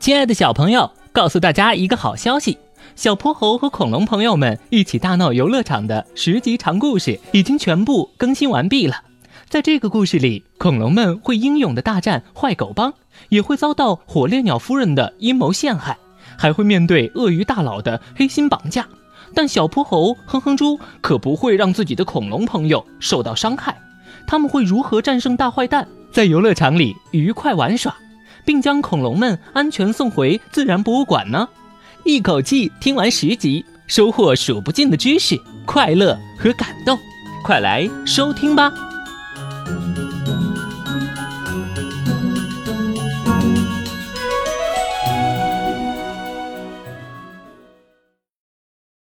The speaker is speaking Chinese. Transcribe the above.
亲爱的小朋友，告诉大家一个好消息：小泼猴和恐龙朋友们一起大闹游乐场的十集长故事已经全部更新完毕了。在这个故事里，恐龙们会英勇的大战坏狗帮，也会遭到火烈鸟夫人的阴谋陷害，还会面对鳄鱼大佬的黑心绑架。但小泼猴、哼哼猪可不会让自己的恐龙朋友受到伤害。他们会如何战胜大坏蛋，在游乐场里愉快玩耍？并将恐龙们安全送回自然博物馆呢？一口气听完十集，收获数不尽的知识、快乐和感动，快来收听吧！